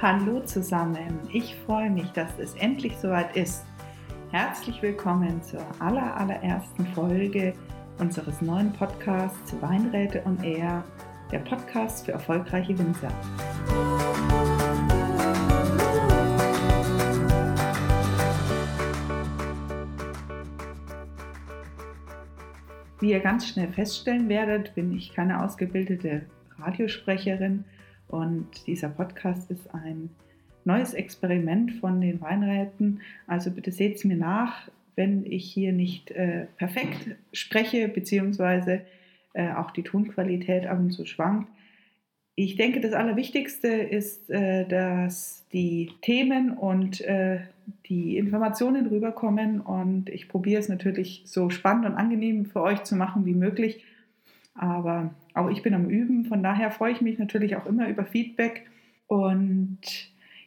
Hallo zusammen, ich freue mich, dass es endlich soweit ist. Herzlich willkommen zur aller, allerersten Folge unseres neuen Podcasts Weinräte und Air, der Podcast für erfolgreiche Winzer. Wie ihr ganz schnell feststellen werdet, bin ich keine ausgebildete Radiosprecherin und dieser Podcast ist ein neues Experiment von den Weinräten. Also bitte seht es mir nach, wenn ich hier nicht äh, perfekt spreche, beziehungsweise äh, auch die Tonqualität ab und zu schwankt. Ich denke, das Allerwichtigste ist, äh, dass die Themen und äh, die Informationen rüberkommen und ich probiere es natürlich so spannend und angenehm für euch zu machen wie möglich. Aber auch ich bin am Üben, von daher freue ich mich natürlich auch immer über Feedback. Und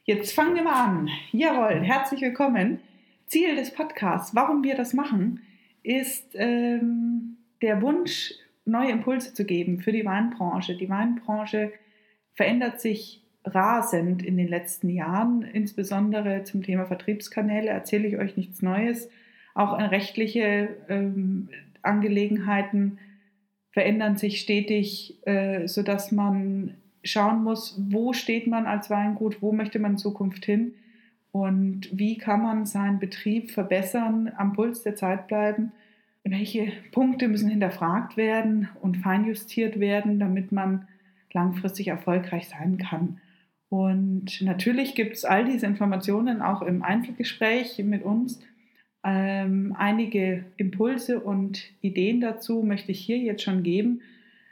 jetzt fangen wir mal an. Jawohl, herzlich willkommen. Ziel des Podcasts, warum wir das machen, ist ähm, der Wunsch, neue Impulse zu geben für die Weinbranche. Die Weinbranche verändert sich rasend in den letzten Jahren, insbesondere zum Thema Vertriebskanäle erzähle ich euch nichts Neues. Auch rechtliche ähm, Angelegenheiten verändern sich stetig, äh, sodass man schauen muss, wo steht man als Weingut, wo möchte man in Zukunft hin und wie kann man seinen Betrieb verbessern, am Puls der Zeit bleiben, welche Punkte müssen hinterfragt werden und feinjustiert werden, damit man langfristig erfolgreich sein kann. Und natürlich gibt es all diese Informationen auch im Einzelgespräch mit uns. Ähm, einige Impulse und Ideen dazu möchte ich hier jetzt schon geben.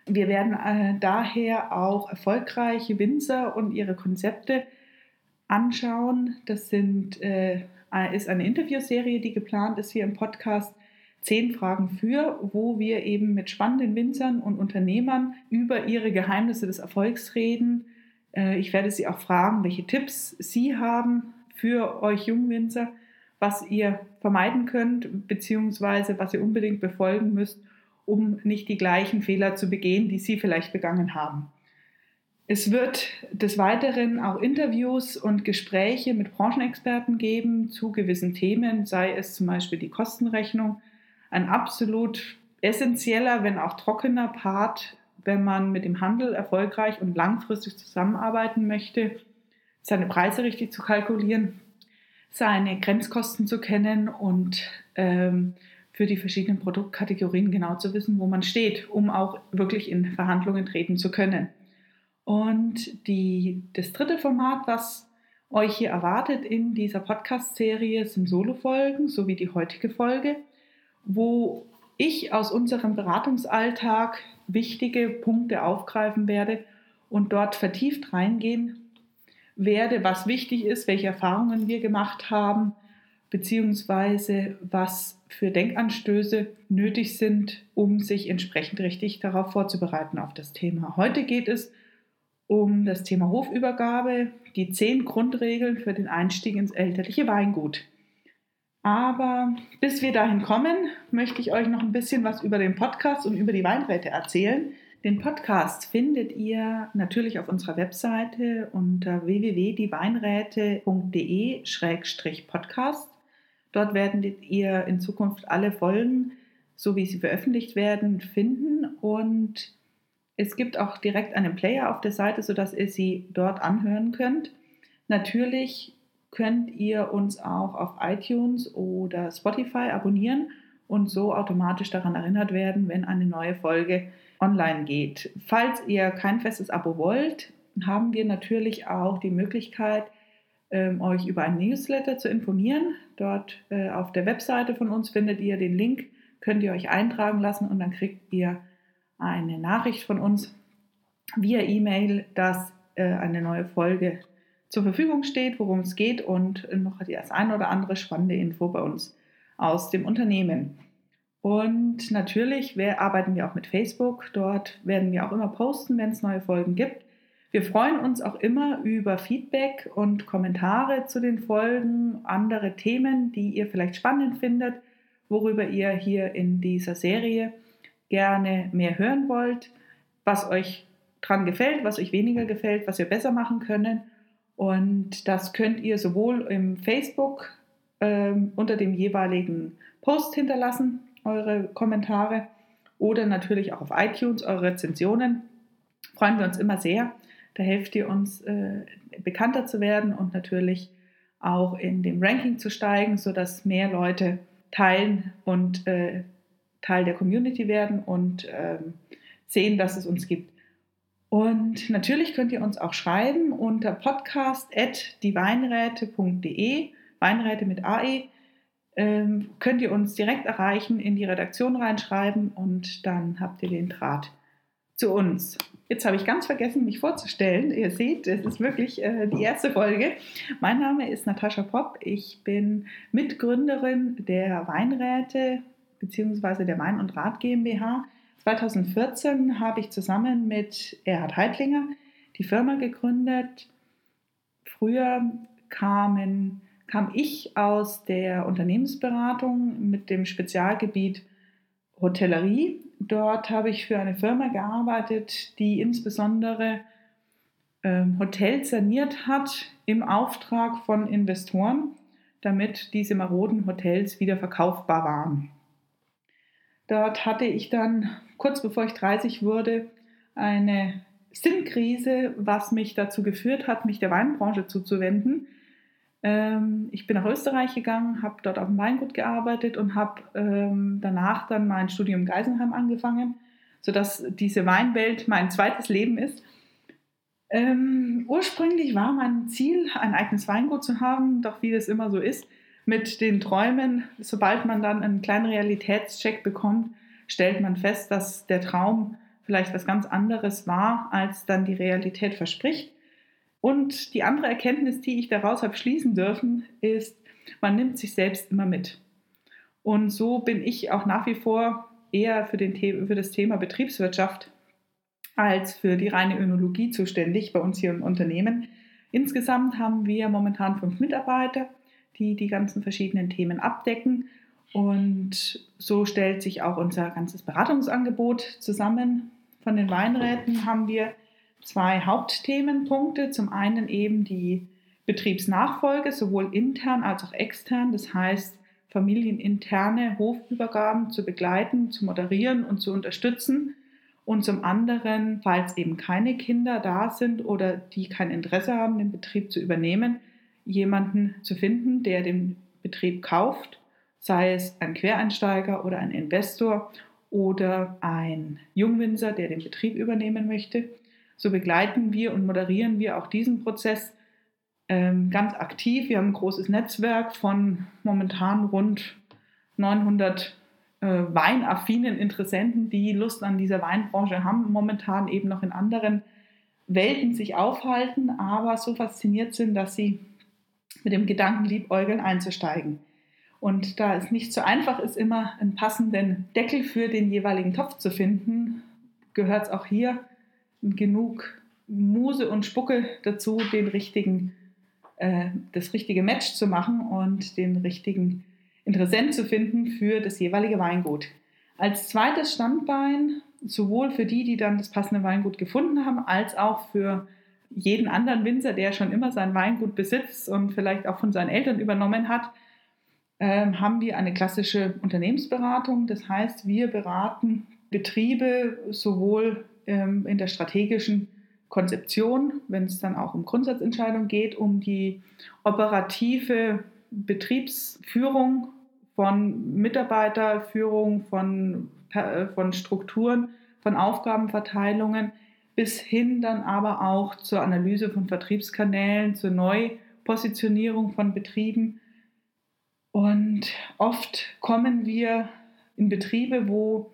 Wir werden äh, daher auch erfolgreiche Winzer und ihre Konzepte anschauen. Das sind, äh, ist eine Interviewserie, die geplant ist hier im Podcast. Zehn Fragen für, wo wir eben mit spannenden Winzern und Unternehmern über ihre Geheimnisse des Erfolgs reden. Äh, ich werde Sie auch fragen, welche Tipps Sie haben für euch Jungwinzer was ihr vermeiden könnt, beziehungsweise was ihr unbedingt befolgen müsst, um nicht die gleichen Fehler zu begehen, die Sie vielleicht begangen haben. Es wird des Weiteren auch Interviews und Gespräche mit Branchenexperten geben zu gewissen Themen, sei es zum Beispiel die Kostenrechnung, ein absolut essentieller, wenn auch trockener Part, wenn man mit dem Handel erfolgreich und langfristig zusammenarbeiten möchte, seine Preise richtig zu kalkulieren seine Grenzkosten zu kennen und ähm, für die verschiedenen Produktkategorien genau zu wissen, wo man steht, um auch wirklich in Verhandlungen treten zu können. Und die, das dritte Format, was euch hier erwartet in dieser Podcast-Serie, sind Solo-Folgen, so wie die heutige Folge, wo ich aus unserem Beratungsalltag wichtige Punkte aufgreifen werde und dort vertieft reingehen, werde, was wichtig ist, welche Erfahrungen wir gemacht haben, beziehungsweise was für Denkanstöße nötig sind, um sich entsprechend richtig darauf vorzubereiten auf das Thema. Heute geht es um das Thema Hofübergabe, die zehn Grundregeln für den Einstieg ins elterliche Weingut. Aber bis wir dahin kommen, möchte ich euch noch ein bisschen was über den Podcast und über die Weinräte erzählen. Den Podcast findet ihr natürlich auf unserer Webseite unter www.dieweinräte.de-podcast. Dort werdet ihr in Zukunft alle Folgen, so wie sie veröffentlicht werden, finden. Und es gibt auch direkt einen Player auf der Seite, sodass ihr sie dort anhören könnt. Natürlich könnt ihr uns auch auf iTunes oder Spotify abonnieren und so automatisch daran erinnert werden, wenn eine neue Folge online geht. Falls ihr kein festes Abo wollt, haben wir natürlich auch die Möglichkeit, ähm, euch über ein Newsletter zu informieren. Dort äh, auf der Webseite von uns findet ihr den Link, könnt ihr euch eintragen lassen und dann kriegt ihr eine Nachricht von uns via E-Mail, dass äh, eine neue Folge zur Verfügung steht, worum es geht und noch das ein oder andere spannende Info bei uns aus dem Unternehmen. Und natürlich wir, arbeiten wir auch mit Facebook. Dort werden wir auch immer posten, wenn es neue Folgen gibt. Wir freuen uns auch immer über Feedback und Kommentare zu den Folgen, andere Themen, die ihr vielleicht spannend findet, worüber ihr hier in dieser Serie gerne mehr hören wollt, was euch dran gefällt, was euch weniger gefällt, was wir besser machen können. Und das könnt ihr sowohl im Facebook ähm, unter dem jeweiligen Post hinterlassen, eure Kommentare, oder natürlich auch auf iTunes, eure Rezensionen. Freuen wir uns immer sehr. Da helft ihr uns, äh, bekannter zu werden und natürlich auch in dem Ranking zu steigen, sodass mehr Leute teilen und äh, Teil der Community werden und ähm, sehen, dass es uns gibt. Und natürlich könnt ihr uns auch schreiben unter podcast.dieweinräte.de, Weinräte mit AE. Ähm, könnt ihr uns direkt erreichen, in die Redaktion reinschreiben und dann habt ihr den Draht zu uns. Jetzt habe ich ganz vergessen, mich vorzustellen. Ihr seht, es ist wirklich äh, die erste Folge. Mein Name ist Natascha Popp. Ich bin Mitgründerin der Weinräte bzw. der Wein- und Rat GmbH. 2014 habe ich zusammen mit Erhard Heidlinger die Firma gegründet. Früher kamen, kam ich aus der Unternehmensberatung mit dem Spezialgebiet Hotellerie. Dort habe ich für eine Firma gearbeitet, die insbesondere ähm, Hotels saniert hat im Auftrag von Investoren, damit diese maroden Hotels wieder verkaufbar waren. Dort hatte ich dann kurz bevor ich 30 wurde eine Sinnkrise, was mich dazu geführt hat, mich der Weinbranche zuzuwenden. Ähm, ich bin nach Österreich gegangen, habe dort auf dem Weingut gearbeitet und habe ähm, danach dann mein Studium Geisenheim angefangen, sodass diese Weinwelt mein zweites Leben ist. Ähm, ursprünglich war mein Ziel, ein eigenes Weingut zu haben, doch wie das immer so ist, mit den Träumen, sobald man dann einen kleinen Realitätscheck bekommt, stellt man fest, dass der Traum vielleicht was ganz anderes war, als dann die Realität verspricht. Und die andere Erkenntnis, die ich daraus habe schließen dürfen, ist, man nimmt sich selbst immer mit. Und so bin ich auch nach wie vor eher für, den, für das Thema Betriebswirtschaft als für die reine Önologie zuständig bei uns hier im Unternehmen. Insgesamt haben wir momentan fünf Mitarbeiter, die die ganzen verschiedenen Themen abdecken. Und so stellt sich auch unser ganzes Beratungsangebot zusammen. Von den Weinräten haben wir zwei Hauptthemenpunkte. Zum einen eben die Betriebsnachfolge, sowohl intern als auch extern. Das heißt, familieninterne Hofübergaben zu begleiten, zu moderieren und zu unterstützen. Und zum anderen, falls eben keine Kinder da sind oder die kein Interesse haben, den Betrieb zu übernehmen, jemanden zu finden, der den Betrieb kauft, sei es ein Quereinsteiger oder ein Investor oder ein Jungwinzer, der den Betrieb übernehmen möchte. So begleiten wir und moderieren wir auch diesen Prozess ähm, ganz aktiv. Wir haben ein großes Netzwerk von momentan rund 900 äh, weinaffinen Interessenten, die Lust an dieser Weinbranche haben, momentan eben noch in anderen Welten sich aufhalten, aber so fasziniert sind, dass sie mit dem Gedanken liebäugeln einzusteigen. Und da es nicht so einfach ist, immer einen passenden Deckel für den jeweiligen Topf zu finden, gehört es auch hier genug Muse und Spucke dazu, den richtigen, äh, das richtige Match zu machen und den richtigen Interessent zu finden für das jeweilige Weingut. Als zweites Standbein, sowohl für die, die dann das passende Weingut gefunden haben, als auch für jeden anderen Winzer, der schon immer sein Weingut besitzt und vielleicht auch von seinen Eltern übernommen hat, äh, haben wir eine klassische Unternehmensberatung. Das heißt, wir beraten Betriebe sowohl ähm, in der strategischen Konzeption, wenn es dann auch um Grundsatzentscheidungen geht, um die operative Betriebsführung von Mitarbeiterführung, von, äh, von Strukturen, von Aufgabenverteilungen, bis hin dann aber auch zur Analyse von Vertriebskanälen, zur Neupositionierung von Betrieben. Und oft kommen wir in Betriebe, wo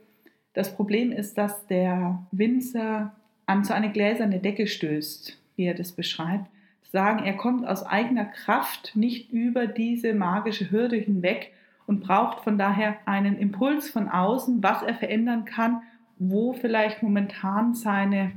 das Problem ist, dass der Winzer an so eine gläserne Decke stößt, wie er das beschreibt. Sagen, er kommt aus eigener Kraft nicht über diese magische Hürde hinweg und braucht von daher einen Impuls von außen, was er verändern kann, wo vielleicht momentan seine,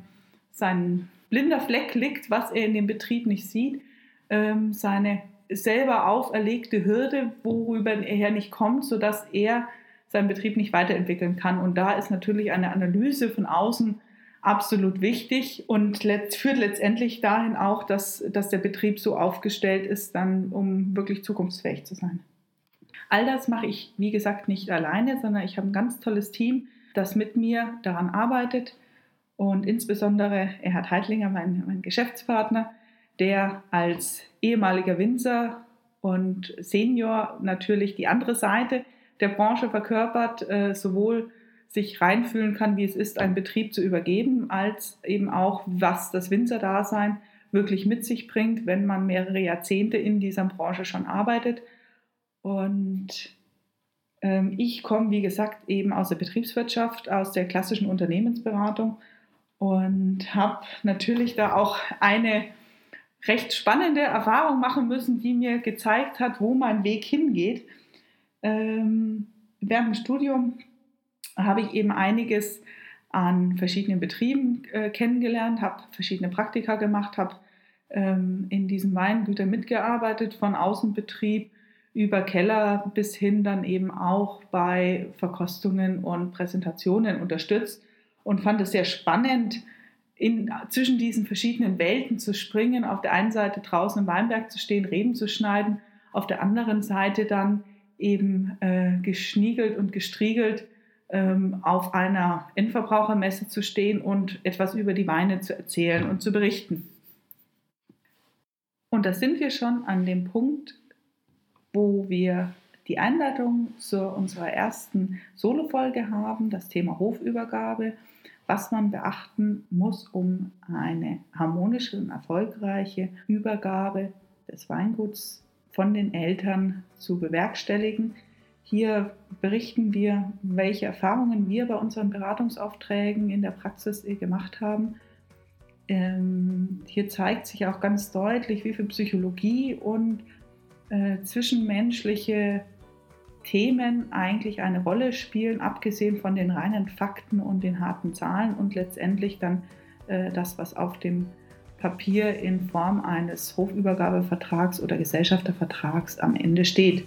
sein blinder Fleck liegt, was er in dem Betrieb nicht sieht, ähm, seine selber auferlegte Hürde, worüber er nicht kommt, sodass er seinen Betrieb nicht weiterentwickeln kann. Und da ist natürlich eine Analyse von außen absolut wichtig und führt letztendlich dahin auch, dass, dass der Betrieb so aufgestellt ist, dann um wirklich zukunftsfähig zu sein. All das mache ich, wie gesagt, nicht alleine, sondern ich habe ein ganz tolles Team, das mit mir daran arbeitet. Und insbesondere Erhard Heidlinger, mein, mein Geschäftspartner, der als ehemaliger Winzer und Senior natürlich die andere Seite der Branche verkörpert, äh, sowohl sich reinfühlen kann, wie es ist, einen Betrieb zu übergeben, als eben auch, was das Winzerdasein wirklich mit sich bringt, wenn man mehrere Jahrzehnte in dieser Branche schon arbeitet. Und ähm, ich komme, wie gesagt, eben aus der Betriebswirtschaft, aus der klassischen Unternehmensberatung und habe natürlich da auch eine recht spannende Erfahrung machen müssen, die mir gezeigt hat, wo mein Weg hingeht. Ähm, während dem Studium habe ich eben einiges an verschiedenen Betrieben äh, kennengelernt, habe verschiedene Praktika gemacht, habe ähm, in diesen Weingütern mitgearbeitet, von Außenbetrieb über Keller bis hin dann eben auch bei Verkostungen und Präsentationen unterstützt und fand es sehr spannend, in, zwischen diesen verschiedenen Welten zu springen, auf der einen Seite draußen im Weinberg zu stehen, Reben zu schneiden, auf der anderen Seite dann eben äh, geschniegelt und gestriegelt ähm, auf einer Endverbrauchermesse zu stehen und etwas über die Weine zu erzählen und zu berichten. Und da sind wir schon an dem Punkt, wo wir die Einladung zu unserer ersten Solo-Folge haben, das Thema Hofübergabe, was man beachten muss, um eine harmonische und erfolgreiche Übergabe des Weinguts von den Eltern zu bewerkstelligen. Hier berichten wir, welche Erfahrungen wir bei unseren Beratungsaufträgen in der Praxis gemacht haben. Ähm, hier zeigt sich auch ganz deutlich, wie viel Psychologie und äh, zwischenmenschliche Themen eigentlich eine Rolle spielen, abgesehen von den reinen Fakten und den harten Zahlen und letztendlich dann äh, das, was auf dem Papier in Form eines Hofübergabevertrags oder Gesellschaftervertrags am Ende steht.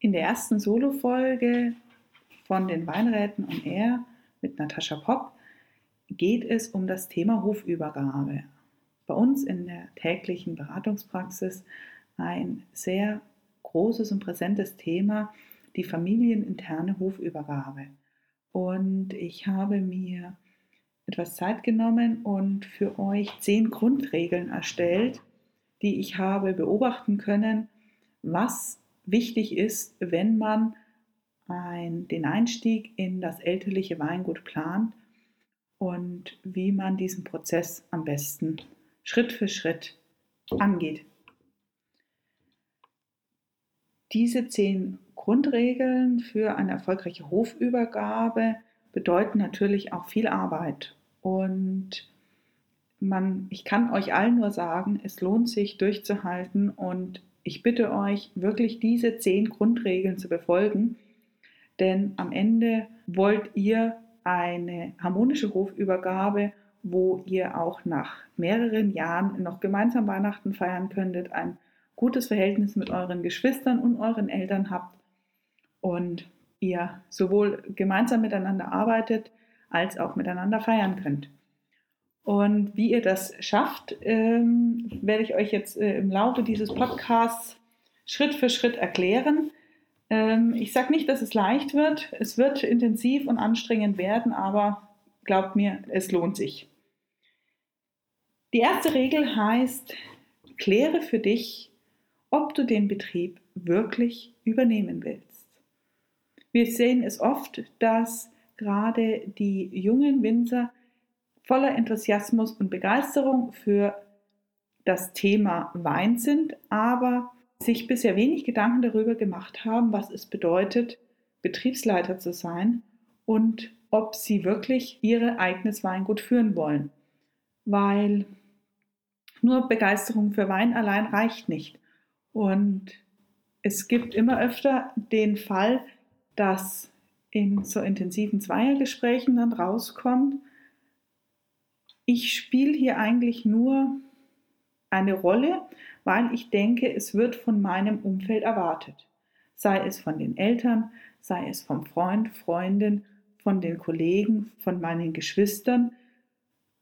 In der ersten Solo-Folge von den Weinräten und Er mit Natascha Popp geht es um das Thema Hofübergabe. Bei uns in der täglichen Beratungspraxis ein sehr großes und präsentes Thema, die familieninterne Hofübergabe. Und ich habe mir etwas Zeit genommen und für euch zehn Grundregeln erstellt, die ich habe beobachten können, was wichtig ist, wenn man ein, den Einstieg in das elterliche Weingut plant und wie man diesen Prozess am besten Schritt für Schritt angeht. Diese zehn Grundregeln für eine erfolgreiche Hofübergabe bedeuten natürlich auch viel Arbeit. Und man, ich kann euch allen nur sagen, es lohnt sich durchzuhalten und ich bitte euch wirklich diese zehn Grundregeln zu befolgen, denn am Ende wollt ihr eine harmonische Hofübergabe, wo ihr auch nach mehreren Jahren noch gemeinsam Weihnachten feiern könntet, ein gutes Verhältnis mit euren Geschwistern und euren Eltern habt und ihr sowohl gemeinsam miteinander arbeitet als auch miteinander feiern könnt. Und wie ihr das schafft, ähm, werde ich euch jetzt äh, im Laufe dieses Podcasts Schritt für Schritt erklären. Ähm, ich sage nicht, dass es leicht wird. Es wird intensiv und anstrengend werden, aber glaubt mir, es lohnt sich. Die erste Regel heißt, kläre für dich, ob du den Betrieb wirklich übernehmen willst. Wir sehen es oft, dass gerade die jungen Winzer voller Enthusiasmus und Begeisterung für das Thema Wein sind, aber sich bisher wenig Gedanken darüber gemacht haben, was es bedeutet, Betriebsleiter zu sein und ob sie wirklich ihr eigenes Weingut führen wollen. Weil nur Begeisterung für Wein allein reicht nicht. Und es gibt immer öfter den Fall, dass in so intensiven Zweiergesprächen dann rauskommt, Ich spiele hier eigentlich nur eine Rolle, weil ich denke, es wird von meinem Umfeld erwartet. Sei es von den Eltern, sei es vom Freund, Freundin, von den Kollegen, von meinen Geschwistern.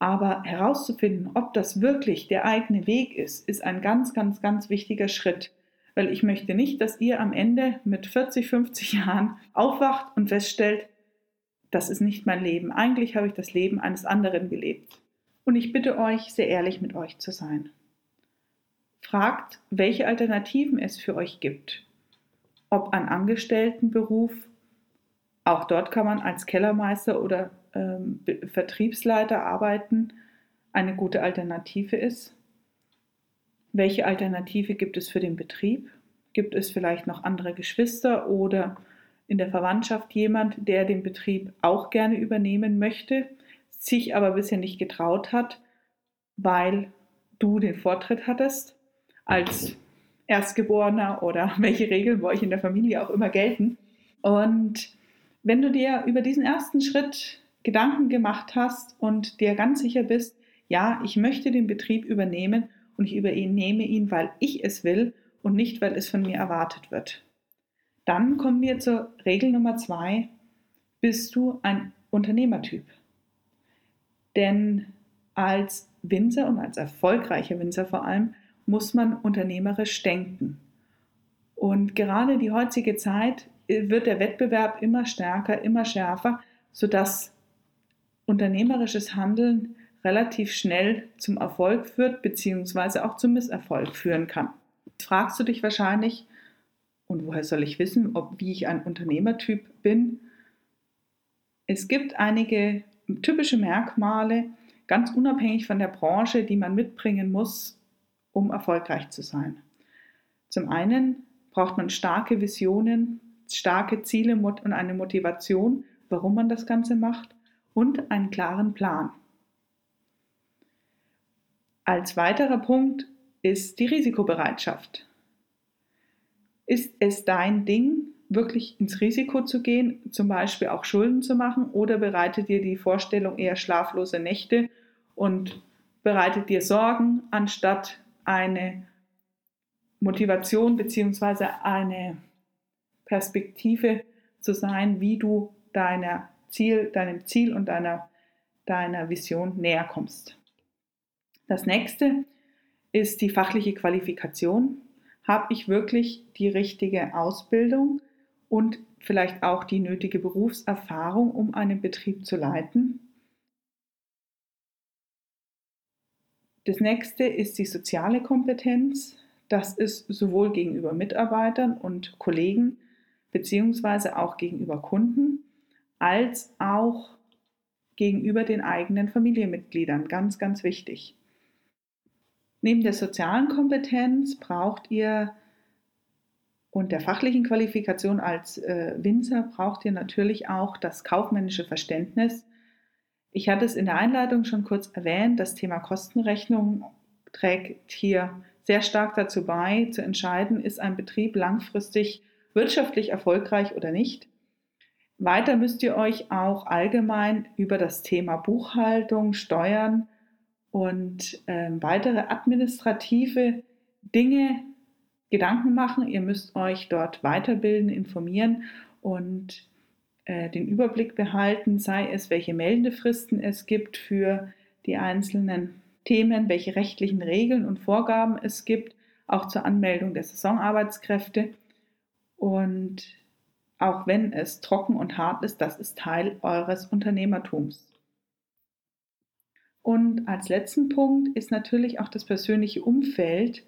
Aber herauszufinden, ob das wirklich der eigene Weg ist, ist ein ganz, ganz, ganz wichtiger Schritt. Weil ich möchte nicht, dass ihr am Ende mit 40, 50 Jahren aufwacht und feststellt, das ist nicht mein Leben. Eigentlich habe ich das Leben eines anderen gelebt. Und ich bitte euch, sehr ehrlich mit euch zu sein. Fragt, welche Alternativen es für euch gibt. Ob ein Angestelltenberuf, auch dort kann man als Kellermeister oder ähm, Vertriebsleiter arbeiten, eine gute Alternative ist. Welche Alternative gibt es für den Betrieb? Gibt es vielleicht noch andere Geschwister oder in der Verwandtschaft jemand, der den Betrieb auch gerne übernehmen möchte, sich aber bisher nicht getraut hat, weil du den Vortritt hattest als Erstgeborener oder welche Regeln bei euch in der Familie auch immer gelten. Und wenn du dir über diesen ersten Schritt Gedanken gemacht hast und dir ganz sicher bist, ja, ich möchte den Betrieb übernehmen und ich übernehme ihn, weil ich es will und nicht, weil es von mir erwartet wird. Dann kommen wir zur Regel Nummer zwei. Bist du ein Unternehmertyp? Denn als Winzer und als erfolgreicher Winzer vor allem muss man unternehmerisch denken. Und gerade die heutige Zeit wird der Wettbewerb immer stärker, immer schärfer, sodass unternehmerisches Handeln relativ schnell zum Erfolg führt, beziehungsweise auch zum Misserfolg führen kann. Jetzt fragst du dich wahrscheinlich, und woher soll ich wissen, ob wie ich ein Unternehmertyp bin? Es gibt einige typische Merkmale, ganz unabhängig von der Branche, die man mitbringen muss, um erfolgreich zu sein. Zum einen braucht man starke Visionen, starke Ziele und eine Motivation, warum man das Ganze macht und einen klaren Plan. Als weiterer Punkt ist die Risikobereitschaft. Ist es dein Ding, wirklich ins Risiko zu gehen, zum Beispiel auch Schulden zu machen, oder bereitet dir die Vorstellung eher schlaflose Nächte und bereitet dir Sorgen, anstatt eine Motivation bzw. eine Perspektive zu sein, wie du deiner Ziel, deinem Ziel und deiner, deiner Vision näher kommst. Das nächste ist die fachliche Qualifikation. Habe ich wirklich die richtige Ausbildung und vielleicht auch die nötige Berufserfahrung, um einen Betrieb zu leiten? Das nächste ist die soziale Kompetenz. Das ist sowohl gegenüber Mitarbeitern und Kollegen beziehungsweise auch gegenüber Kunden als auch gegenüber den eigenen Familienmitgliedern. Ganz, ganz wichtig. Neben der sozialen Kompetenz braucht ihr und der fachlichen Qualifikation als äh, Winzer braucht ihr natürlich auch das kaufmännische Verständnis. Ich hatte es in der Einleitung schon kurz erwähnt, das Thema Kostenrechnung trägt hier sehr stark dazu bei, zu entscheiden, ist ein Betrieb langfristig wirtschaftlich erfolgreich oder nicht. Weiter müsst ihr euch auch allgemein über das Thema Buchhaltung, Steuern und äh, weitere administrative Dinge Gedanken machen. Ihr müsst euch dort weiterbilden, informieren und äh, den Überblick behalten, sei es, welche Meldefristen es gibt für die einzelnen Themen, welche rechtlichen Regeln und Vorgaben es gibt, auch zur Anmeldung der Saisonarbeitskräfte. Und auch wenn es trocken und hart ist, das ist Teil eures Unternehmertums. Und als letzten Punkt ist natürlich auch das persönliche Umfeld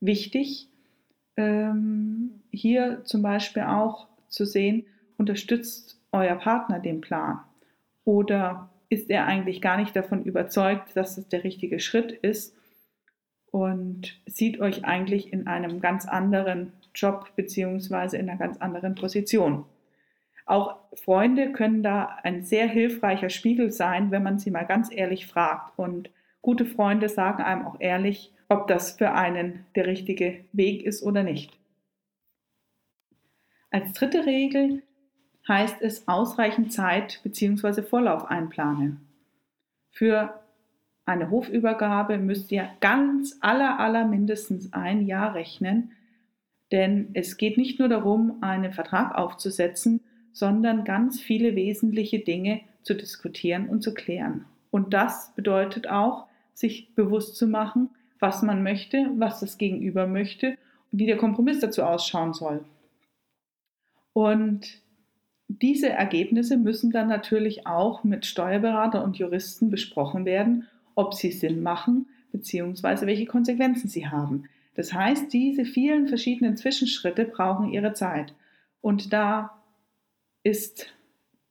wichtig, ähm, hier zum Beispiel auch zu sehen, unterstützt euer Partner den Plan? Oder ist er eigentlich gar nicht davon überzeugt, dass es der richtige Schritt ist und sieht euch eigentlich in einem ganz anderen Job beziehungsweise in einer ganz anderen Position? Auch Freunde können da ein sehr hilfreicher Spiegel sein, wenn man sie mal ganz ehrlich fragt. Und gute Freunde sagen einem auch ehrlich, ob das für einen der richtige Weg ist oder nicht. Als dritte Regel heißt es ausreichend Zeit bzw. Vorlauf einplanen. Für eine Hofübergabe müsst ihr ganz aller, aller mindestens ein Jahr rechnen, denn es geht nicht nur darum, einen Vertrag aufzusetzen, sondern ganz viele wesentliche Dinge zu diskutieren und zu klären. Und das bedeutet auch, sich bewusst zu machen, was man möchte, was das Gegenüber möchte und wie der Kompromiss dazu ausschauen soll. Und diese Ergebnisse müssen dann natürlich auch mit Steuerberater und Juristen besprochen werden, ob sie Sinn machen bzw. welche Konsequenzen sie haben. Das heißt, diese vielen verschiedenen Zwischenschritte brauchen ihre Zeit. Und da ist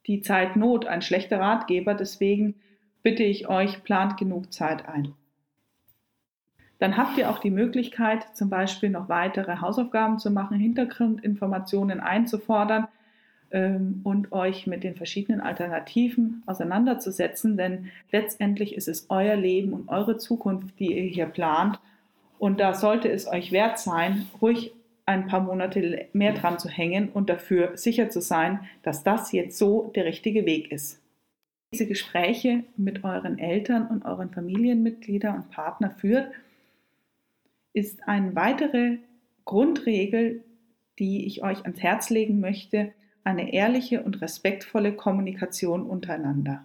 die Zeit Not ein schlechter Ratgeber, deswegen bitte ich euch, plant genug Zeit ein. Dann habt ihr auch die Möglichkeit, zum Beispiel noch weitere Hausaufgaben zu machen, Hintergrundinformationen einzufordern ähm, und euch mit den verschiedenen Alternativen auseinanderzusetzen, denn letztendlich ist es euer Leben und eure Zukunft, die ihr hier plant. Und da sollte es euch wert sein, ruhig ein paar Monate mehr dran zu hängen und dafür sicher zu sein, dass das jetzt so der richtige Weg ist. Diese Gespräche mit euren Eltern und euren Familienmitgliedern und Partner führt, ist eine weitere Grundregel, die ich euch ans Herz legen möchte, eine ehrliche und respektvolle Kommunikation untereinander.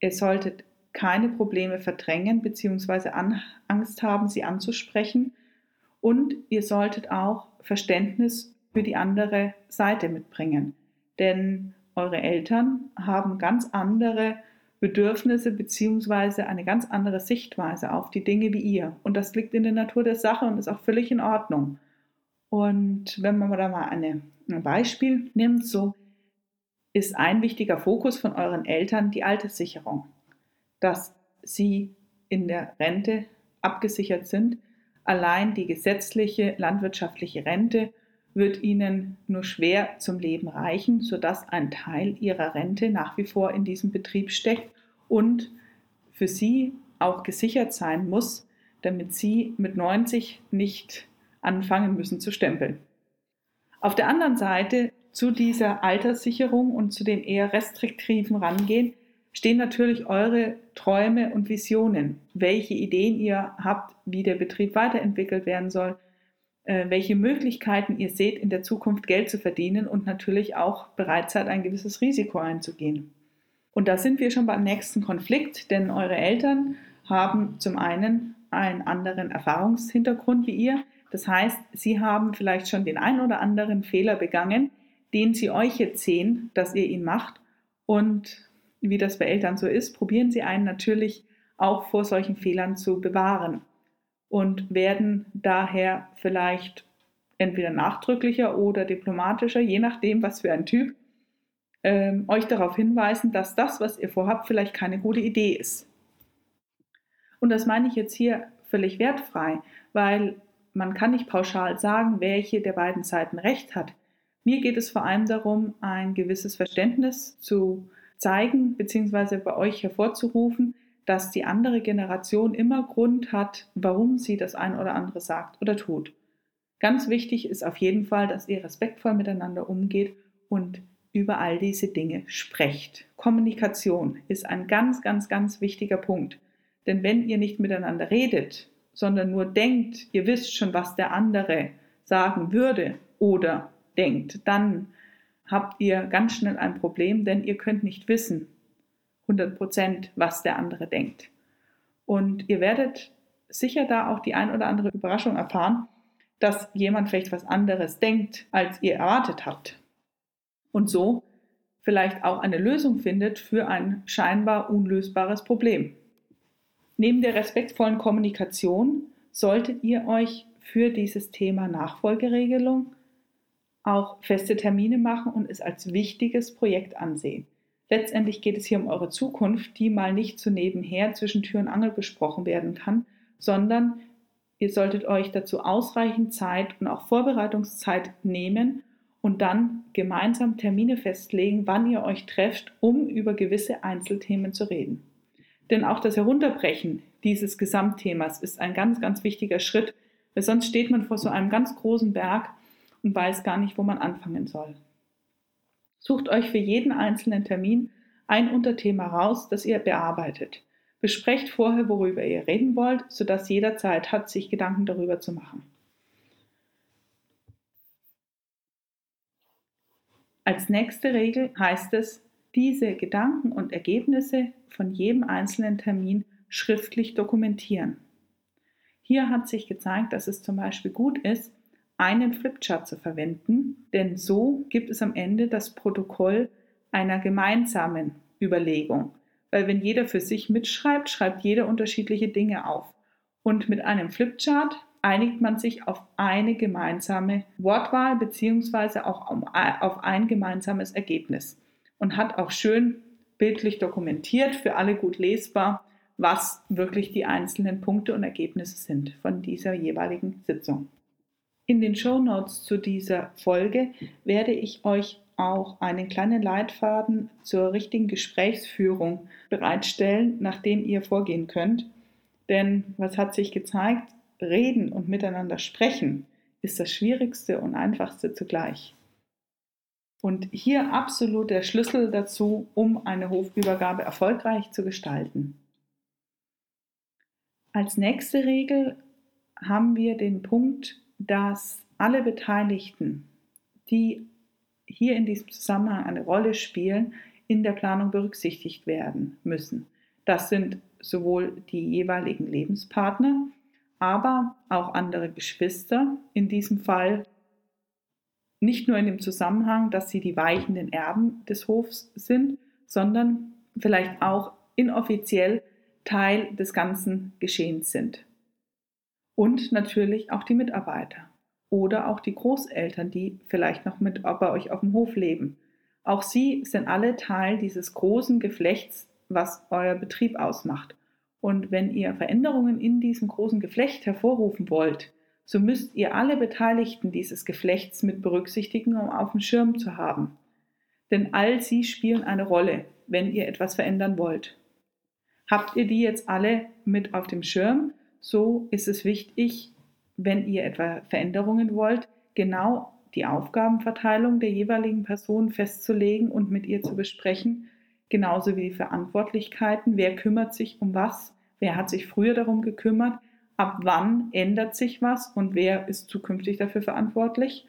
Ihr solltet keine Probleme verdrängen bzw. Angst haben, sie anzusprechen und ihr solltet auch Verständnis für die andere Seite mitbringen. Denn eure Eltern haben ganz andere Bedürfnisse bzw. eine ganz andere Sichtweise auf die Dinge wie ihr. Und das liegt in der Natur der Sache und ist auch völlig in Ordnung. Und wenn man da mal eine, ein Beispiel nimmt, so ist ein wichtiger Fokus von euren Eltern die Alterssicherung, dass sie in der Rente abgesichert sind. Allein die gesetzliche landwirtschaftliche Rente wird ihnen nur schwer zum Leben reichen, sodass ein Teil ihrer Rente nach wie vor in diesem Betrieb steckt und für sie auch gesichert sein muss, damit sie mit 90 nicht anfangen müssen zu stempeln. Auf der anderen Seite zu dieser Alterssicherung und zu dem eher restriktiven Rangehen stehen natürlich eure Träume und Visionen, welche Ideen ihr habt, wie der Betrieb weiterentwickelt werden soll, äh, welche Möglichkeiten ihr seht, in der Zukunft Geld zu verdienen und natürlich auch bereit seid, ein gewisses Risiko einzugehen. Und da sind wir schon beim nächsten Konflikt, denn eure Eltern haben zum einen einen anderen Erfahrungshintergrund wie ihr. Das heißt, sie haben vielleicht schon den einen oder anderen Fehler begangen, den sie euch jetzt sehen, dass ihr ihn macht. Und wie das bei Eltern so ist, probieren sie einen natürlich auch vor solchen Fehlern zu bewahren und werden daher vielleicht entweder nachdrücklicher oder diplomatischer, je nachdem, was für ein Typ, ähm, euch darauf hinweisen, dass das, was ihr vorhabt, vielleicht keine gute Idee ist. Und das meine ich jetzt hier völlig wertfrei, weil man kann nicht pauschal sagen, welche der beiden Seiten recht hat. Mir geht es vor allem darum, ein gewisses Verständnis zu zeigen bzw. bei euch hervorzurufen, dass die andere Generation immer Grund hat, warum sie das ein oder andere sagt oder tut. Ganz wichtig ist auf jeden Fall, dass ihr respektvoll miteinander umgeht und über all diese Dinge sprecht. Kommunikation ist ein ganz, ganz, ganz wichtiger Punkt. Denn wenn ihr nicht miteinander redet, sondern nur denkt, ihr wisst schon, was der andere sagen würde oder denkt, dann habt ihr ganz schnell ein Problem, denn ihr könnt nicht wissen, 100 Prozent, was der andere denkt. Und ihr werdet sicher da auch die ein oder andere Überraschung erfahren, dass jemand vielleicht was anderes denkt, als ihr erwartet habt. Und so vielleicht auch eine Lösung findet für ein scheinbar unlösbares Problem. Neben der respektvollen Kommunikation solltet ihr euch für dieses Thema Nachfolgeregelung auch feste Termine machen und es als wichtiges Projekt ansehen. Letztendlich geht es hier um eure Zukunft, die mal nicht so nebenher zwischen Tür und Angel besprochen werden kann, sondern ihr solltet euch dazu ausreichend Zeit und auch Vorbereitungszeit nehmen und dann gemeinsam Termine festlegen, wann ihr euch trefft, um über gewisse Einzelthemen zu reden. Denn auch das Herunterbrechen dieses Gesamtthemas ist ein ganz, ganz wichtiger Schritt, weil sonst steht man vor so einem ganz großen Berg und weiß gar nicht, wo man anfangen soll. Sucht euch für jeden einzelnen Termin ein Unterthema raus, das ihr bearbeitet. Besprecht vorher, worüber ihr reden wollt, sodass jeder Zeit hat, sich Gedanken darüber zu machen. Als nächste Regel heißt es, diese Gedanken und Ergebnisse von jedem einzelnen Termin schriftlich dokumentieren. Hier hat sich gezeigt, dass es zum Beispiel gut ist, einen Flipchart zu verwenden, denn so gibt es am Ende das Protokoll einer gemeinsamen Überlegung. Weil wenn jeder für sich mitschreibt, schreibt jeder unterschiedliche Dinge auf. Und mit einem Flipchart einigt man sich auf eine gemeinsame Wortwahl beziehungsweise auch auf ein gemeinsames Ergebnis und hat auch schön bildlich dokumentiert, für alle gut lesbar, was wirklich die einzelnen Punkte und Ergebnisse sind von dieser jeweiligen Sitzung. In den Show Notes zu dieser Folge werde ich euch auch einen kleinen Leitfaden zur richtigen Gesprächsführung bereitstellen, nach dem ihr vorgehen könnt. Denn was hat sich gezeigt? Reden und miteinander sprechen ist das Schwierigste und Einfachste zugleich. Und hier absolut der Schlüssel dazu, um eine Hofübergabe erfolgreich zu gestalten. Als nächste Regel haben wir den Punkt, dass alle Beteiligten, die hier in diesem Zusammenhang eine Rolle spielen, in der Planung berücksichtigt werden müssen. Das sind sowohl die jeweiligen Lebenspartner, aber auch andere Geschwister, in diesem Fall nicht nur in dem Zusammenhang, dass sie die weichenden Erben des Hofs sind, sondern vielleicht auch inoffiziell Teil des ganzen Geschehens sind. Und natürlich auch die Mitarbeiter oder auch die Großeltern, die vielleicht noch mit bei euch auf dem Hof leben. Auch sie sind alle Teil dieses großen Geflechts, was euer Betrieb ausmacht. Und wenn ihr Veränderungen in diesem großen Geflecht hervorrufen wollt, so müsst ihr alle Beteiligten dieses Geflechts mit berücksichtigen, um auf dem Schirm zu haben. Denn all sie spielen eine Rolle, wenn ihr etwas verändern wollt. Habt ihr die jetzt alle mit auf dem Schirm, so ist es wichtig, wenn ihr etwa Veränderungen wollt, genau die Aufgabenverteilung der jeweiligen Person festzulegen und mit ihr zu besprechen, genauso wie die Verantwortlichkeiten, wer kümmert sich um was, wer hat sich früher darum gekümmert, ab wann ändert sich was und wer ist zukünftig dafür verantwortlich.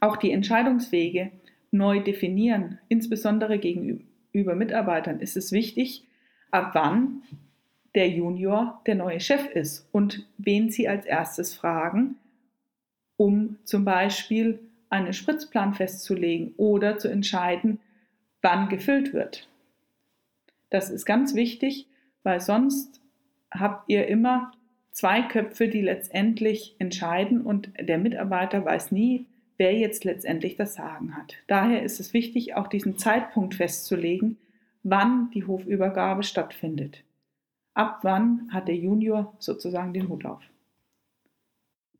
Auch die Entscheidungswege neu definieren, insbesondere gegenüber Mitarbeitern, ist es wichtig, ab wann der Junior der neue Chef ist und wen Sie als erstes fragen, um zum Beispiel einen Spritzplan festzulegen oder zu entscheiden, wann gefüllt wird. Das ist ganz wichtig, weil sonst habt ihr immer zwei Köpfe, die letztendlich entscheiden und der Mitarbeiter weiß nie, wer jetzt letztendlich das Sagen hat. Daher ist es wichtig, auch diesen Zeitpunkt festzulegen, wann die Hofübergabe stattfindet. Ab wann hat der Junior sozusagen den Hut auf?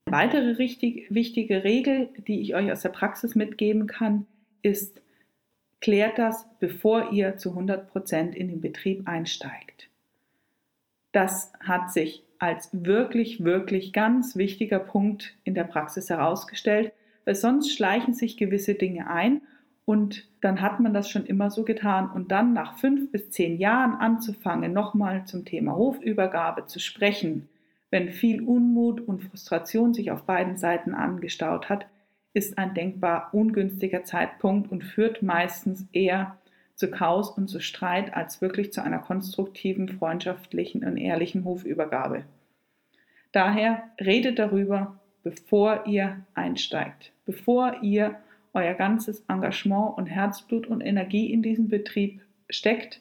Eine weitere richtig, wichtige Regel, die ich euch aus der Praxis mitgeben kann, ist, klärt das, bevor ihr zu 100 Prozent in den Betrieb einsteigt. Das hat sich als wirklich, wirklich ganz wichtiger Punkt in der Praxis herausgestellt, weil sonst schleichen sich gewisse Dinge ein und dann hat man das schon immer so getan. Und dann nach fünf bis zehn Jahren anzufangen, nochmal zum Thema Hofübergabe zu sprechen, wenn viel Unmut und Frustration sich auf beiden Seiten angestaut hat, ist ein denkbar ungünstiger Zeitpunkt und führt meistens eher zu Chaos und zu Streit als wirklich zu einer konstruktiven, freundschaftlichen und ehrlichen Hofübergabe. Daher redet darüber, bevor ihr einsteigt, bevor ihr euer ganzes Engagement und Herzblut und Energie in diesen Betrieb steckt,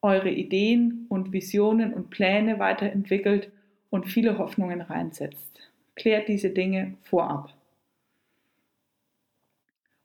eure Ideen und Visionen und Pläne weiterentwickelt und viele Hoffnungen reinsetzt. Klärt diese Dinge vorab.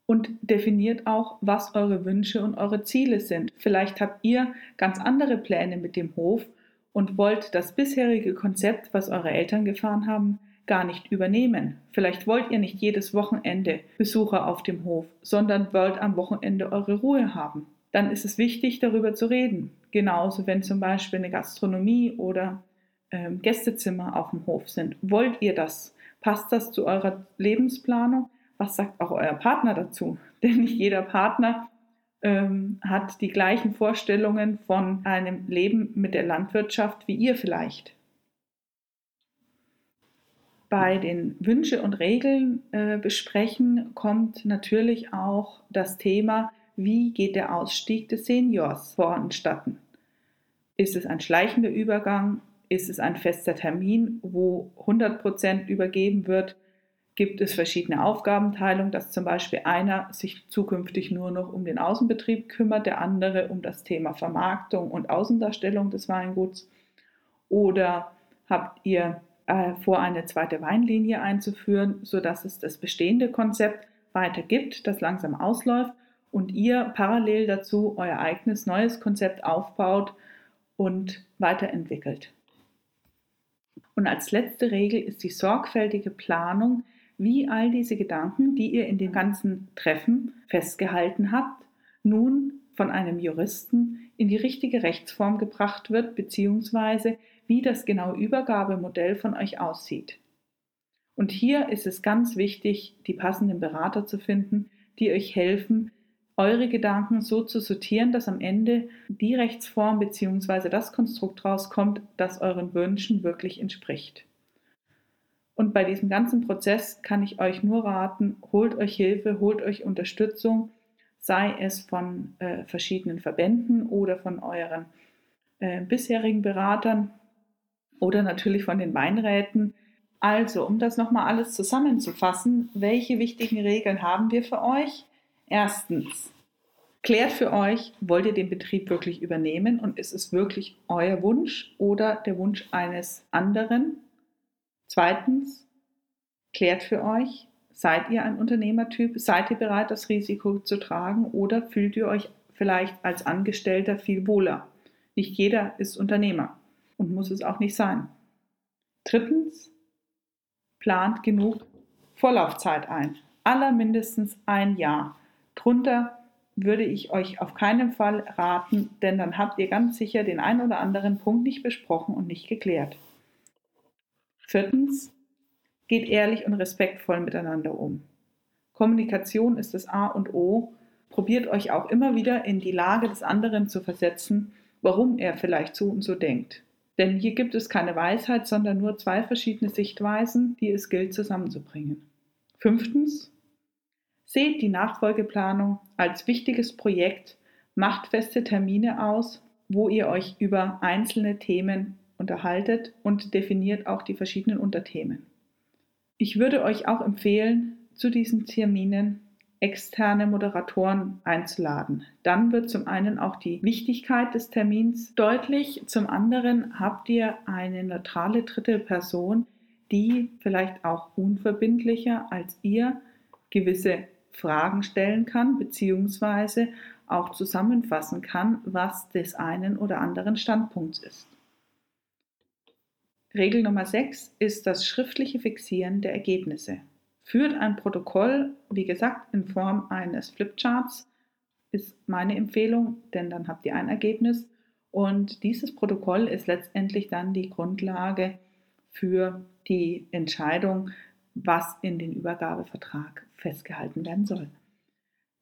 Und definiert auch, was eure Wünsche und eure Ziele sind. Vielleicht habt ihr ganz andere Pläne mit dem Hof und wollt das bisherige Konzept, was eure Eltern gefahren haben, gar nicht übernehmen. Vielleicht wollt ihr nicht jedes Wochenende Besucher auf dem Hof, sondern wollt am Wochenende eure Ruhe haben. Dann ist es wichtig, darüber zu reden. Genauso, wenn zum Beispiel eine Gastronomie oder ähm, Gästezimmer auf dem Hof sind. Wollt ihr das? Passt das zu eurer Lebensplanung? Was sagt auch euer Partner dazu? Denn nicht jeder Partner ähm, hat die gleichen Vorstellungen von einem Leben mit der Landwirtschaft wie ihr vielleicht. Bei den Wünsche und Regeln äh, besprechen kommt natürlich auch das Thema, wie geht der Ausstieg des Seniors voranstatten. Ist es ein schleichender Übergang? Ist es ein fester Termin, wo 100% übergeben wird? Gibt es verschiedene Aufgabenteilungen, dass zum Beispiel einer sich zukünftig nur noch um den Außenbetrieb kümmert, der andere um das Thema Vermarktung und Außendarstellung des Weinguts? Oder habt ihr äh, vor, eine zweite Weinlinie einzuführen, sodass es das bestehende Konzept weiter gibt, das langsam ausläuft und ihr parallel dazu euer eigenes neues Konzept aufbaut und weiterentwickelt. Und als letzte Regel ist die sorgfältige Planung, wie all diese Gedanken, die ihr in den ganzen Treffen festgehalten habt, nun von einem Juristen in die richtige Rechtsform gebracht wird, beziehungsweise wie das genaue Übergabemodell von euch aussieht. Und hier ist es ganz wichtig, die passenden Berater zu finden, die euch helfen, eure Gedanken so zu sortieren, dass am Ende die Rechtsform bzw. das Konstrukt rauskommt, das euren Wünschen wirklich entspricht. Und bei diesem ganzen Prozess kann ich euch nur raten, holt euch Hilfe, holt euch Unterstützung, sei es von äh, verschiedenen Verbänden oder von euren äh, bisherigen Beratern oder natürlich von den Weinräten. Also, um das nochmal alles zusammenzufassen, welche wichtigen Regeln haben wir für euch? Erstens, klärt für euch, wollt ihr den Betrieb wirklich übernehmen und ist es wirklich euer Wunsch oder der Wunsch eines anderen? Zweitens, klärt für euch, seid ihr ein Unternehmertyp, seid ihr bereit, das Risiko zu tragen oder fühlt ihr euch vielleicht als Angestellter viel wohler? Nicht jeder ist Unternehmer und muss es auch nicht sein. Drittens, plant genug Vorlaufzeit ein. Aller mindestens ein Jahr. Drunter würde ich euch auf keinen Fall raten, denn dann habt ihr ganz sicher den einen oder anderen Punkt nicht besprochen und nicht geklärt. Viertens, geht ehrlich und respektvoll miteinander um. Kommunikation ist das A und O. Probiert euch auch immer wieder in die Lage des anderen zu versetzen, warum er vielleicht so und so denkt. Denn hier gibt es keine Weisheit, sondern nur zwei verschiedene Sichtweisen, die es gilt zusammenzubringen. Fünftens, seht die Nachfolgeplanung als wichtiges Projekt, macht feste Termine aus, wo ihr euch über einzelne Themen unterhaltet und definiert auch die verschiedenen Unterthemen. Ich würde euch auch empfehlen, zu diesen Terminen externe Moderatoren einzuladen. Dann wird zum einen auch die Wichtigkeit des Termins deutlich, zum anderen habt ihr eine neutrale dritte Person, die vielleicht auch unverbindlicher als ihr gewisse Fragen stellen kann, beziehungsweise auch zusammenfassen kann, was des einen oder anderen Standpunkts ist. Regel Nummer 6 ist das schriftliche Fixieren der Ergebnisse. Führt ein Protokoll, wie gesagt, in Form eines Flipcharts, ist meine Empfehlung, denn dann habt ihr ein Ergebnis. Und dieses Protokoll ist letztendlich dann die Grundlage für die Entscheidung, was in den Übergabevertrag festgehalten werden soll.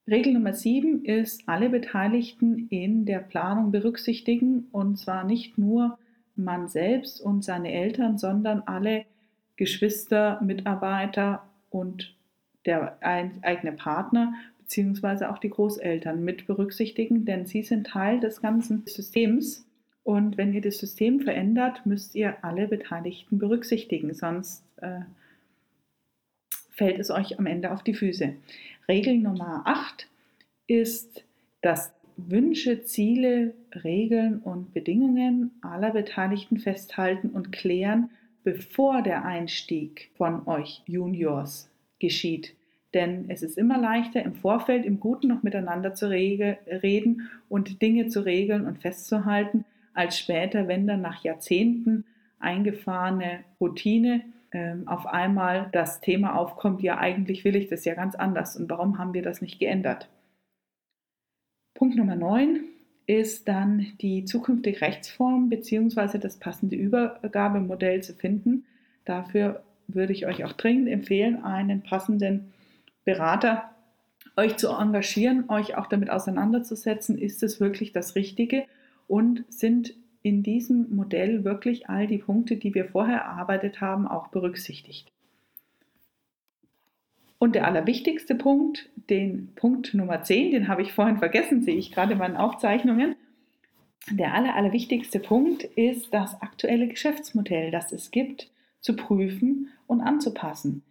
Regel Nummer 7 ist, alle Beteiligten in der Planung berücksichtigen und zwar nicht nur man selbst und seine Eltern, sondern alle Geschwister, Mitarbeiter und der eigene Partner beziehungsweise auch die Großeltern mit berücksichtigen, denn sie sind Teil des ganzen Systems. Und wenn ihr das System verändert, müsst ihr alle Beteiligten berücksichtigen, sonst äh, fällt es euch am Ende auf die Füße. Regel Nummer 8 ist, dass Wünsche, Ziele, Regeln und Bedingungen aller Beteiligten festhalten und klären, bevor der Einstieg von euch Juniors geschieht. Denn es ist immer leichter, im Vorfeld im Guten noch miteinander zu reden und Dinge zu regeln und festzuhalten, als später, wenn dann nach Jahrzehnten eingefahrene Routine ähm, auf einmal das Thema aufkommt, ja eigentlich will ich das ja ganz anders und warum haben wir das nicht geändert? Punkt Nummer 9 ist dann die zukünftige Rechtsform bzw. das passende Übergabemodell zu finden. Dafür würde ich euch auch dringend empfehlen, einen passenden Berater euch zu engagieren, euch auch damit auseinanderzusetzen, ist es wirklich das Richtige und sind in diesem Modell wirklich all die Punkte, die wir vorher erarbeitet haben, auch berücksichtigt. Und der allerwichtigste Punkt, den Punkt Nummer 10, den habe ich vorhin vergessen, sehe ich gerade in meinen Aufzeichnungen. Der aller, allerwichtigste Punkt ist das aktuelle Geschäftsmodell, das es gibt, zu prüfen und anzupassen.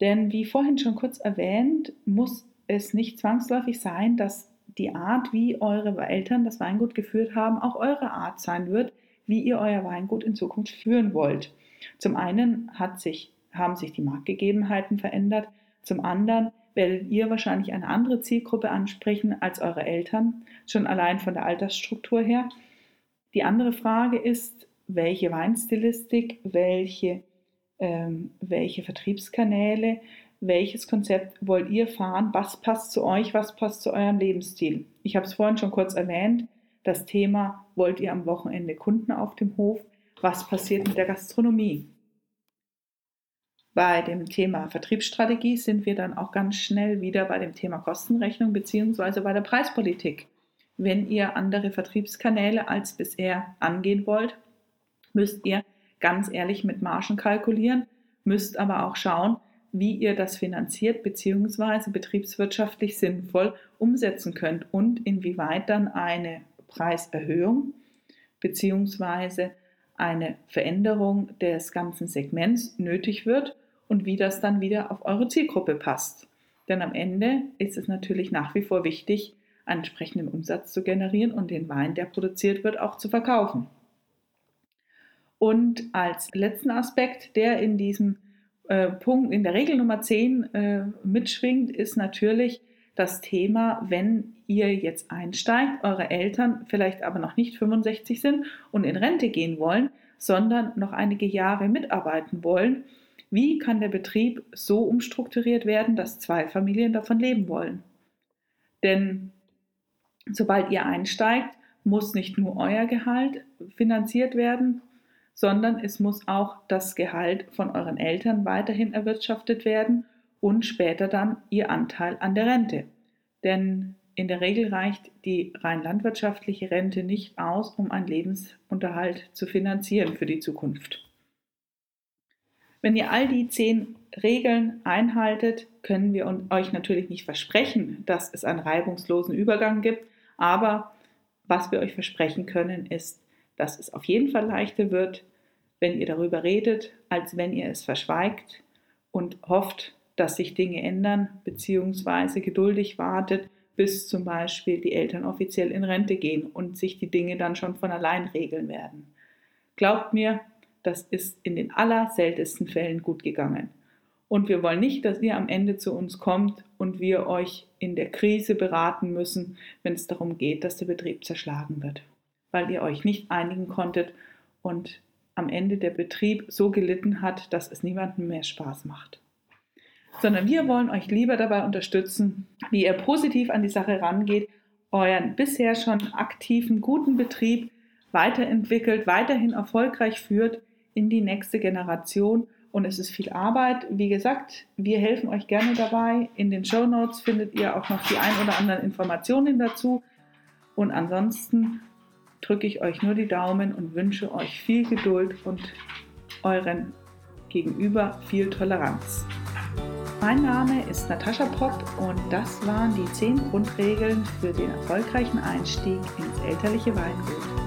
Denn wie vorhin schon kurz erwähnt, muss es nicht zwangsläufig sein, dass die Art, wie eure Eltern das Weingut geführt haben, auch eure Art sein wird, wie ihr euer Weingut in Zukunft führen wollt. Zum einen sich, haben sich die Marktgegebenheiten verändert, zum anderen werdet ihr wahrscheinlich eine andere Zielgruppe ansprechen als eure Eltern, schon allein von der Altersstruktur her. Die andere Frage ist, welche Weinstilistik, welche, ähm, welche Vertriebskanäle, welches Konzept wollt ihr fahren, was passt zu euch, was passt zu eurem Lebensstil. Ich habe es vorhin schon kurz erwähnt, das Thema, wollt ihr am Wochenende Kunden auf dem Hof, was passiert mit der Gastronomie. Bei dem Thema Vertriebsstrategie sind wir dann auch ganz schnell wieder bei dem Thema Kostenrechnung bzw. bei der Preispolitik. Wenn ihr andere Vertriebskanäle als bisher angehen wollt, müsst ihr ganz ehrlich mit Margen kalkulieren, müsst aber auch schauen, wie ihr das finanziert bzw. betriebswirtschaftlich sinnvoll umsetzen könnt und inwieweit dann eine Preiserhöhung bzw. eine Veränderung des ganzen Segments nötig wird und wie das dann wieder auf eure Zielgruppe passt. Denn am Ende ist es natürlich nach wie vor wichtig, einen entsprechenden Umsatz zu generieren und den Wein, der produziert wird, auch zu verkaufen. Und als letzten Aspekt, der in diesem äh, Punkt, in der Regel Nummer 10 äh, mitschwingt, ist natürlich das Thema, wenn ihr jetzt einsteigt, eure Eltern vielleicht aber noch nicht 65 sind und in Rente gehen wollen, sondern noch einige Jahre mitarbeiten wollen, wie kann der Betrieb so umstrukturiert werden, dass zwei Familien davon leben wollen? Denn sobald ihr einsteigt, muss nicht nur euer Gehalt finanziert werden, sondern es muss auch das Gehalt von euren Eltern weiterhin erwirtschaftet werden und später dann ihr Anteil an der Rente. Denn in der Regel reicht die rein landwirtschaftliche Rente nicht aus, um einen Lebensunterhalt zu finanzieren für die Zukunft. Wenn ihr all die zehn Regeln einhaltet, können wir euch natürlich nicht versprechen, dass es einen reibungslosen Übergang gibt, aber was wir euch versprechen können, ist, dass es auf jeden Fall leichter wird, wenn ihr darüber redet, als wenn ihr es verschweigt und hofft, dass sich Dinge ändern, beziehungsweise geduldig wartet, bis zum Beispiel die Eltern offiziell in Rente gehen und sich die Dinge dann schon von allein regeln werden. Glaubt mir, das ist in den allerseltensten Fällen gut gegangen. Und wir wollen nicht, dass ihr am Ende zu uns kommt und wir euch in der Krise beraten müssen, wenn es darum geht, dass der Betrieb zerschlagen wird, weil ihr euch nicht einigen konntet und am Ende der Betrieb so gelitten hat, dass es niemandem mehr Spaß macht. Sondern wir wollen euch lieber dabei unterstützen, wie ihr positiv an die Sache rangeht, euren bisher schon aktiven, guten Betrieb weiterentwickelt, weiterhin erfolgreich führt, in die nächste Generation. Und es ist viel Arbeit. Wie gesagt, wir helfen euch gerne dabei. In den Show Notes findet ihr auch noch die ein oder anderen Informationen dazu. Und ansonsten drücke ich euch nur die Daumen und wünsche euch viel Geduld und euren Gegenüber viel Toleranz. Mein Name ist Natascha Popp und das waren die 10 Grundregeln für den erfolgreichen Einstieg ins elterliche Weingut.